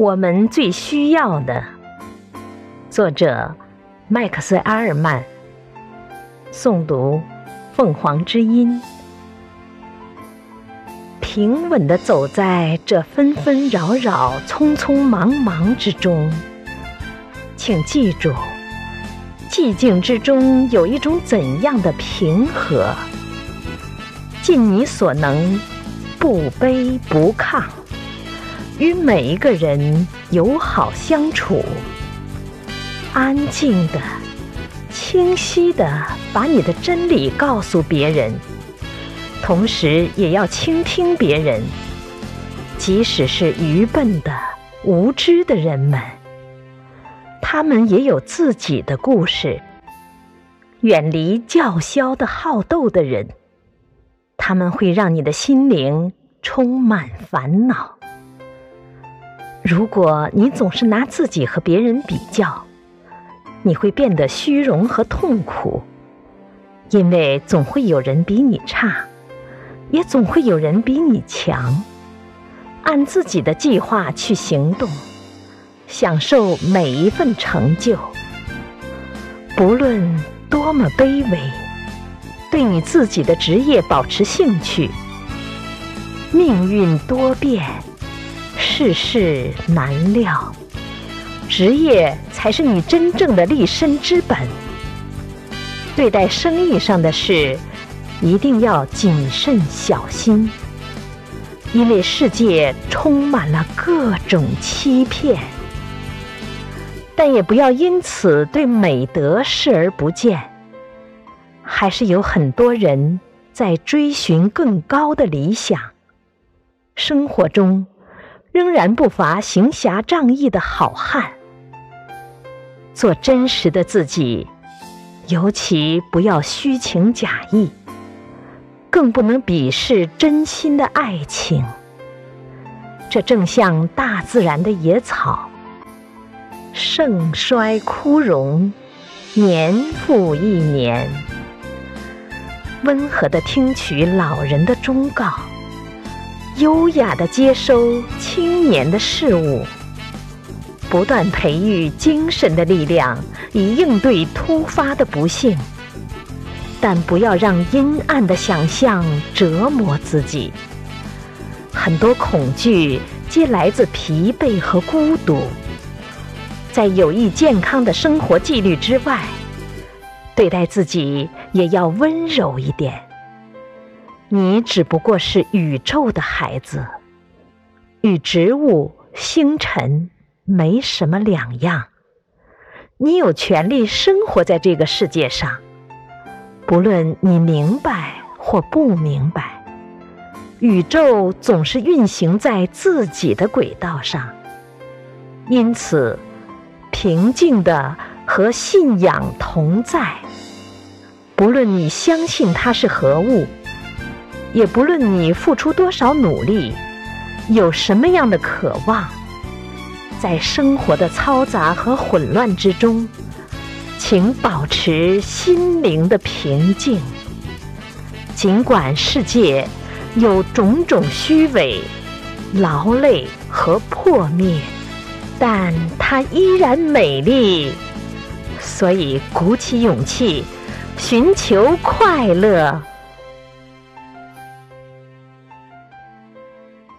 我们最需要的。作者：麦克斯·阿尔曼。诵读：凤凰之音。平稳地走在这纷纷扰扰、匆匆忙忙之中，请记住，寂静之中有一种怎样的平和？尽你所能，不卑不亢，与每一个人友好相处，安静的、清晰的把你的真理告诉别人。同时，也要倾听别人，即使是愚笨的、无知的人们，他们也有自己的故事。远离叫嚣的好斗的人，他们会让你的心灵充满烦恼。如果你总是拿自己和别人比较，你会变得虚荣和痛苦，因为总会有人比你差。也总会有人比你强。按自己的计划去行动，享受每一份成就。不论多么卑微，对你自己的职业保持兴趣。命运多变，世事难料，职业才是你真正的立身之本。对待生意上的事。一定要谨慎小心，因为世界充满了各种欺骗。但也不要因此对美德视而不见。还是有很多人在追寻更高的理想。生活中仍然不乏行侠仗义的好汉。做真实的自己，尤其不要虚情假意。更不能鄙视真心的爱情，这正像大自然的野草，盛衰枯荣，年复一年。温和的听取老人的忠告，优雅的接收青年的事物，不断培育精神的力量，以应对突发的不幸。但不要让阴暗的想象折磨自己。很多恐惧皆来自疲惫和孤独。在有益健康的生活纪律之外，对待自己也要温柔一点。你只不过是宇宙的孩子，与植物、星辰没什么两样。你有权利生活在这个世界上。不论你明白或不明白，宇宙总是运行在自己的轨道上。因此，平静的和信仰同在。不论你相信它是何物，也不论你付出多少努力，有什么样的渴望，在生活的嘈杂和混乱之中。请保持心灵的平静，尽管世界有种种虚伪、劳累和破灭，但它依然美丽。所以，鼓起勇气，寻求快乐。